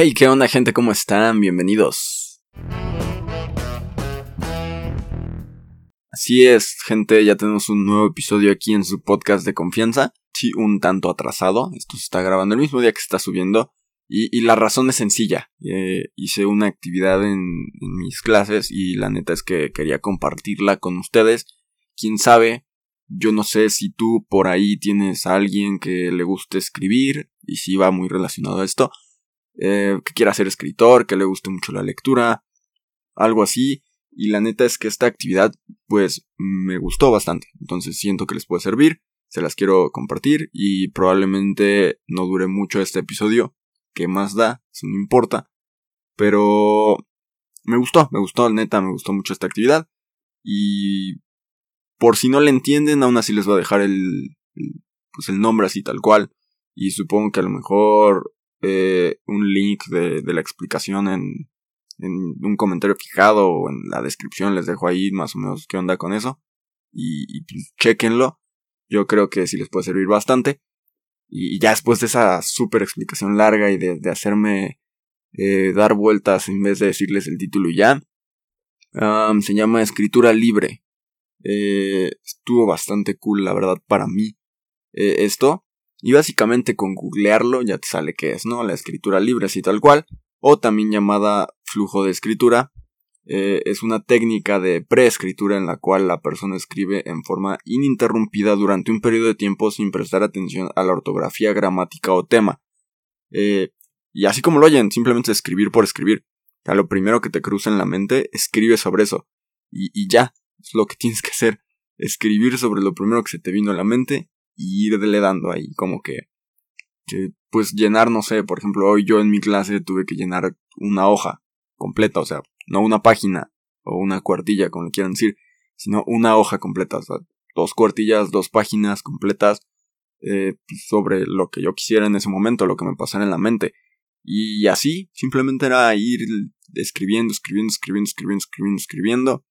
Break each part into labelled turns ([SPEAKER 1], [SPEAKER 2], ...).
[SPEAKER 1] Hey, ¿qué onda gente? ¿Cómo están? Bienvenidos. Así es, gente, ya tenemos un nuevo episodio aquí en su podcast de confianza. Sí, un tanto atrasado. Esto se está grabando el mismo día que se está subiendo. Y, la razón es sencilla. Eh, hice una actividad en, en mis clases y la neta es que quería compartirla con ustedes. Quién sabe, yo no sé si tú por ahí tienes a alguien que le guste escribir y si va muy relacionado a esto eh, que quiera ser escritor, que le guste mucho la lectura, algo así. Y la neta es que esta actividad, pues, me gustó bastante. Entonces siento que les puede servir, se las quiero compartir y probablemente no dure mucho este episodio. ¿Qué más da? Eso no importa. Pero me gustó, me gustó, neta, me gustó mucho esta actividad. Y por si no le entienden, aún así les voy a dejar el, el pues el nombre así tal cual. Y supongo que a lo mejor eh, un link de, la explicación en, un comentario fijado o en la descripción. Les dejo ahí más o menos qué onda con eso. Y, pues, chequenlo. Yo creo que sí les puede servir bastante. Y ya después de esa súper explicación larga y de, hacerme eh, dar vueltas en vez de decirles el título ya, se llama Escritura Libre. Eh, estuvo bastante cool, la verdad, para mí. Esto. Y básicamente con googlearlo ya te sale qué es, ¿no? La escritura libre así tal cual, o también llamada flujo de escritura. Eh, es una técnica de preescritura en la cual la persona escribe en forma ininterrumpida durante un periodo de tiempo sin prestar atención a la ortografía, gramática o tema. Eh, y así como lo oyen, simplemente escribir por escribir. A lo primero que te cruza en la mente, escribe sobre eso. Y, y ya, es lo que tienes que hacer. Escribir sobre lo primero que se te vino a la mente y irle dando ahí como que, pues llenar, no sé, por ejemplo, hoy yo en mi clase tuve que llenar una hoja completa, o sea, no una página o una cuartilla, como quieran decir, sino una hoja completa, o sea, dos cuartillas, dos páginas completas eh, pues, sobre lo que yo quisiera en ese momento, lo que me pasara en la mente. Y así, simplemente era ir escribiendo, escribiendo, escribiendo, escribiendo, escribiendo, escribiendo,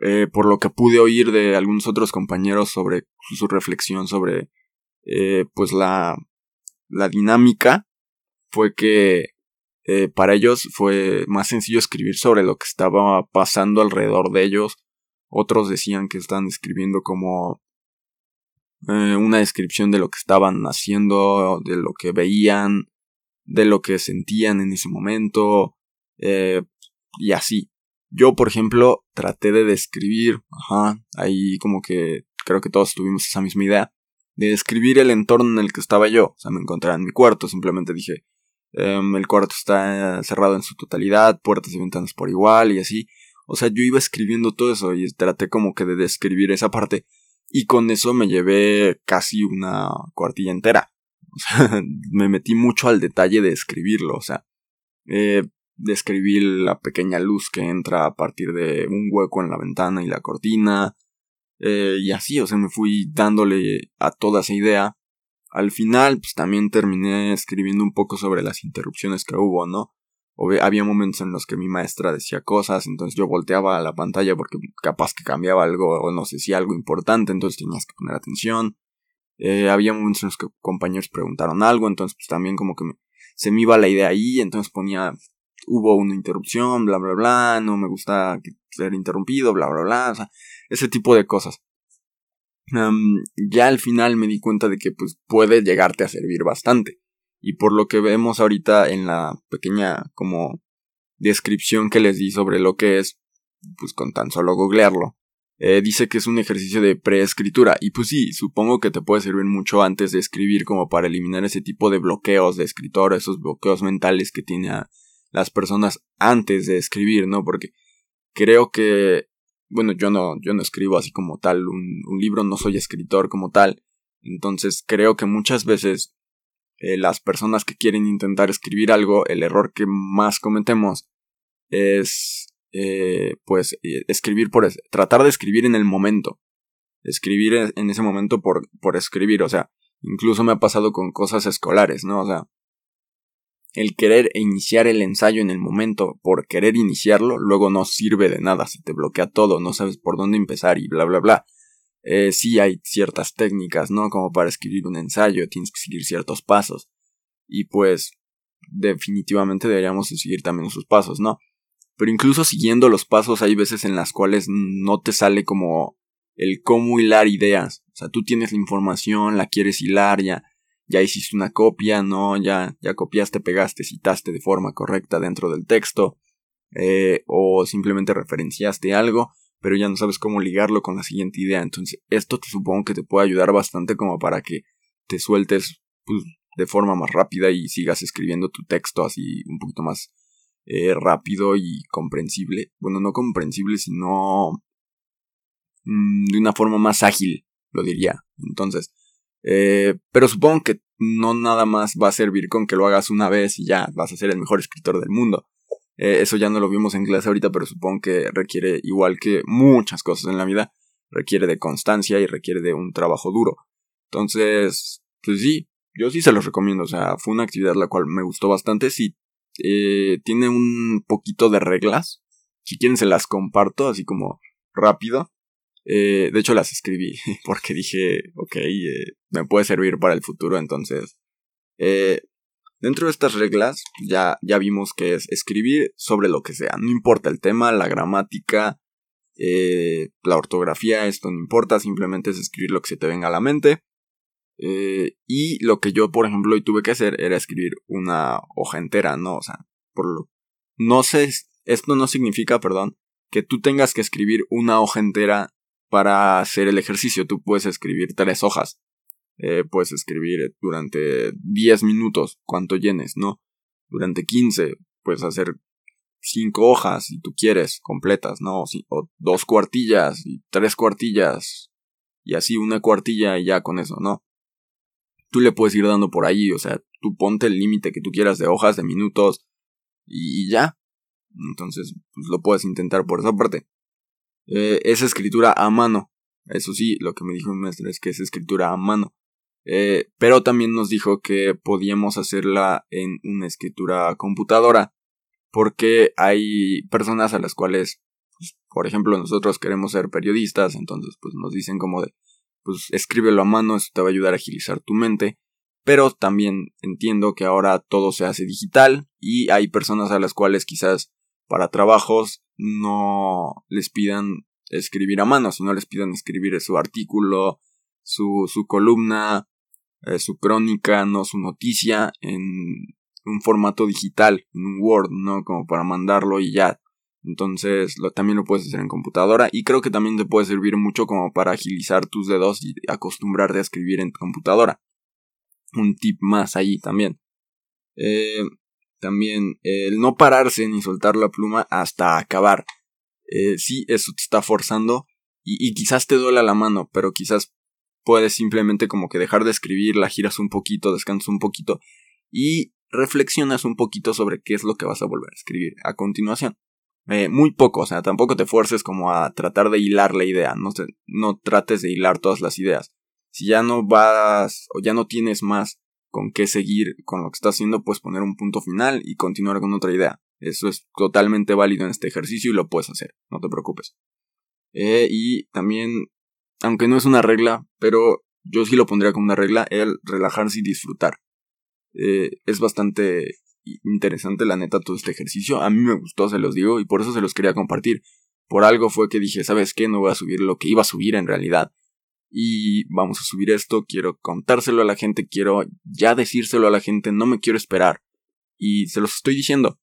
[SPEAKER 1] eh, por lo que pude oír de algunos otros compañeros sobre su reflexión sobre eh, pues la, la dinámica fue que eh, para ellos fue más sencillo escribir sobre lo que estaba pasando alrededor de ellos. Otros decían que estaban escribiendo como una descripción de lo que estaban haciendo de lo que veían de lo que sentían en ese momento y así yo, por ejemplo, traté de describir, ajá, ahí como que creo que todos tuvimos esa misma idea, de describir el entorno en el que estaba yo. O sea, me encontraba en mi cuarto, simplemente dije, em, el cuarto está cerrado en su totalidad, puertas y ventanas por igual y así. O sea, yo iba escribiendo todo eso y traté como que de describir esa parte. Y con eso me llevé casi una cuartilla entera. O sea, me metí mucho al detalle de escribirlo. O sea, eh, describí la pequeña luz que entra a partir de un hueco en la ventana y la cortina. Eh, y así, o sea, me fui dándole a toda esa idea. Al final, pues también terminé escribiendo un poco sobre las interrupciones que hubo, ¿no? había momentos en los que mi maestra decía cosas, entonces yo volteaba a la pantalla porque capaz que cambiaba algo o no sé si algo importante, entonces tenías que poner atención. Eh, había momentos en los que compañeros preguntaron algo, entonces pues también como que se me iba la idea ahí, entonces ponía hubo una interrupción, bla, bla, bla, no me gusta ser interrumpido, bla, bla, bla, o sea, ese tipo de cosas. ya al final me di cuenta de que pues puede llegarte a servir bastante. Y por lo que vemos ahorita en la pequeña como descripción que les di sobre lo que es, pues con tan solo googlearlo, eh, dice que es un ejercicio de preescritura. Y pues sí, supongo que te puede servir mucho antes de escribir como para eliminar ese tipo de bloqueos de escritor, esos bloqueos mentales que tiene a, las personas antes de escribir, ¿no? Porque creo que, bueno, yo no, yo no escribo así como tal un, libro, no soy escritor como tal, entonces creo que muchas veces eh, las personas que quieren intentar escribir algo, el error que más cometemos es, eh, pues, eh, escribir por, tratar de escribir en el momento, escribir en ese momento por, por escribir, o sea, incluso me ha pasado con cosas escolares, ¿no? O sea, el querer iniciar el ensayo en el momento por querer iniciarlo, luego no sirve de nada, se te bloquea todo, no sabes por dónde empezar y bla bla bla. Eh, sí hay ciertas técnicas, ¿no? Como para escribir un ensayo, tienes que seguir ciertos pasos. Y pues, definitivamente deberíamos seguir también sus pasos, ¿no? Pero incluso siguiendo los pasos hay veces en las cuales no te sale como el cómo hilar ideas. O sea, tú tienes la información, la quieres hilar, ya, ya hiciste una copia, ¿no? Ya, ya copiaste, pegaste, citaste de forma correcta dentro del texto. Eh, o simplemente referenciaste algo, pero ya no sabes cómo ligarlo con la siguiente idea. Entonces, esto te supongo que te puede ayudar bastante como para que te sueltes pues, de forma más rápida y sigas escribiendo tu texto así un poquito más eh, rápido y comprensible. Bueno, no comprensible, sino mm, de una forma más ágil, lo diría. Entonces, eh, pero supongo que no nada más va a servir con que lo hagas una vez y ya vas a ser el mejor escritor del mundo. Eh, eso ya no lo vimos en clase ahorita, pero supongo que requiere, igual que muchas cosas en la vida, requiere de constancia y requiere de un trabajo duro. Entonces, pues sí, yo sí se los recomiendo. O sea, fue una actividad la cual me gustó bastante. Sí, eh, tiene un poquito de reglas. Si quieren se las comparto, así como rápido. Eh, de hecho las escribí porque dije, ok, me puede servir para el futuro. Entonces, Dentro de estas reglas ya, ya vimos que es escribir sobre lo que sea, no importa el tema, la gramática, eh, la ortografía, esto no importa, simplemente es escribir lo que se te venga a la mente. Eh, y lo que yo, por ejemplo, hoy tuve que hacer era escribir una hoja entera, ¿no? O sea, por lo... No sé, esto no significa, perdón, que tú tengas que escribir una hoja entera para hacer el ejercicio. Tú puedes escribir tres hojas. Eh, puedes escribir durante 10 minutos, cuanto llenes, ¿no? Durante 15, puedes hacer 5 hojas si tú quieres, completas, ¿no? O dos cuartillas y tres cuartillas y así una cuartilla y ya con eso, ¿no? Tú le puedes ir dando por ahí, o sea, tú ponte el límite que tú quieras de hojas, de minutos y ya. Entonces, pues lo puedes intentar por esa parte. Eh, es escritura a mano. Eso sí, lo que me dijo mi maestro es que es escritura a mano. Eh, pero también nos dijo que podíamos hacerla en una escritura computadora, porque hay personas a las cuales, pues, por ejemplo, nosotros queremos ser periodistas, entonces pues nos dicen como de, pues escríbelo a mano, eso te va a ayudar a agilizar tu mente, pero también entiendo que ahora todo se hace digital y hay personas a las cuales quizás para trabajos no les pidan escribir a mano, sino les pidan escribir su artículo, su, su columna, eh, su crónica, no su noticia en un formato digital, en un Word, ¿no? Como para mandarlo y ya. Entonces también lo puedes hacer en computadora y creo que también te puede servir mucho como para agilizar tus dedos y acostumbrarte a escribir en computadora. Un tip más ahí también. Eh, también el no pararse ni soltar la pluma hasta acabar. Eh, sí, eso te está forzando y, quizás te duela la mano, pero quizás puedes simplemente como que dejar de escribir, la giras un poquito, descansas un poquito y reflexionas un poquito sobre qué es lo que vas a volver a escribir a continuación. Eh, muy poco, o sea, tampoco te fuerces como a tratar de hilar la idea, no, no trates de hilar todas las ideas. Si ya no vas o ya no tienes más con qué seguir con lo que estás haciendo, puedes poner un punto final y continuar con otra idea. Eso es totalmente válido en este ejercicio y lo puedes hacer, no te preocupes. Eh, y también aunque no es una regla, pero yo sí lo pondría como una regla, el relajarse y disfrutar. Eh, es bastante interesante la neta todo este ejercicio. A mí me gustó, se los digo, y por eso se los quería compartir. Por algo fue que dije, ¿sabes qué? No voy a subir lo que iba a subir en realidad. Y vamos a subir esto, quiero contárselo a la gente, quiero ya decírselo a la gente, no me quiero esperar. Y se los estoy diciendo.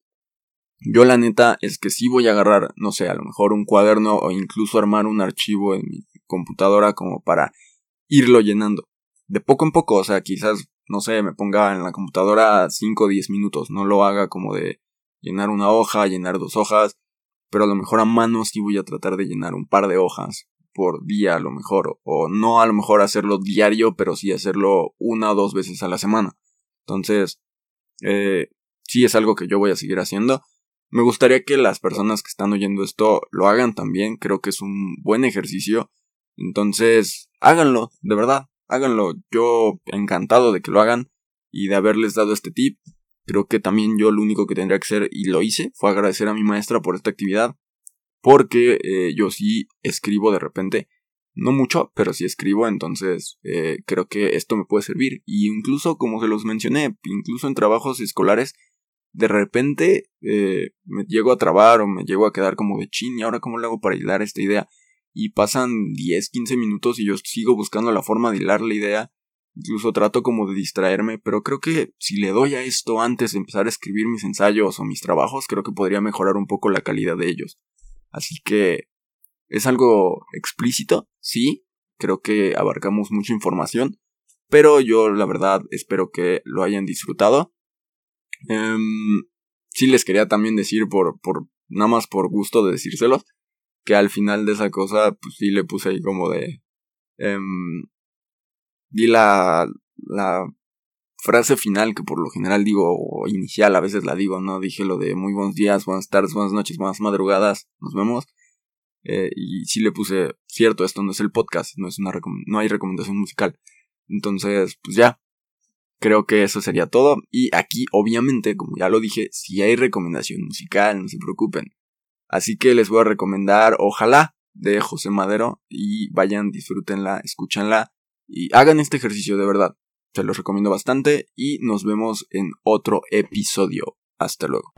[SPEAKER 1] Yo la neta es que sí voy a agarrar, no sé, a lo mejor un cuaderno o incluso armar un archivo en mi computadora como para irlo llenando. De poco en poco, o sea, quizás, no sé, me ponga en la computadora 5 o 10 minutos, no lo haga como de llenar una hoja, llenar dos hojas, pero a lo mejor a mano sí voy a tratar de llenar un par de hojas por día a lo mejor, o no a lo mejor hacerlo diario, pero sí hacerlo una o dos veces a la semana. Entonces, eh, sí es algo que yo voy a seguir haciendo. Me gustaría que las personas que están oyendo esto lo hagan también, creo que es un buen ejercicio entonces, háganlo, de verdad, háganlo. Yo encantado de que lo hagan y de haberles dado este tip. Creo que también yo lo único que tendría que hacer, y lo hice, fue agradecer a mi maestra por esta actividad. Porque eh, yo sí escribo de repente. No mucho, pero sí escribo, entonces eh, creo que esto me puede servir. Y incluso, como se los mencioné, incluso en trabajos escolares, de repente eh, me llego a trabar o me llego a quedar como de chin, ¿y ahora cómo le hago para hilar esta idea? Y pasan 10, 15 minutos y yo sigo buscando la forma de hilar la idea. Incluso trato como de distraerme, pero creo que si le doy a esto antes de empezar a escribir mis ensayos o mis trabajos, creo que podría mejorar un poco la calidad de ellos. Así que es algo explícito, sí, creo que abarcamos mucha información, pero yo la verdad espero que lo hayan disfrutado. Eh, sí les quería también decir por, por, nada más por gusto de decírselos, que al final de esa cosa, pues sí le puse ahí como de... Eh, di la, la frase final que por lo general digo, o inicial a veces la digo, ¿no? Dije lo de muy buenos días, buenas tardes, buenas noches, buenas madrugadas, nos vemos. Eh, y sí le puse, cierto, esto no es el podcast, no, es una no hay recomendación musical. Entonces, pues ya, creo que eso sería todo. Y aquí, obviamente, como ya lo dije, si hay recomendación musical, no se preocupen. Así que les voy a recomendar Ojalá de José Madero y vayan, disfrútenla, escúchanla y hagan este ejercicio de verdad. Se los recomiendo bastante y nos vemos en otro episodio. Hasta luego.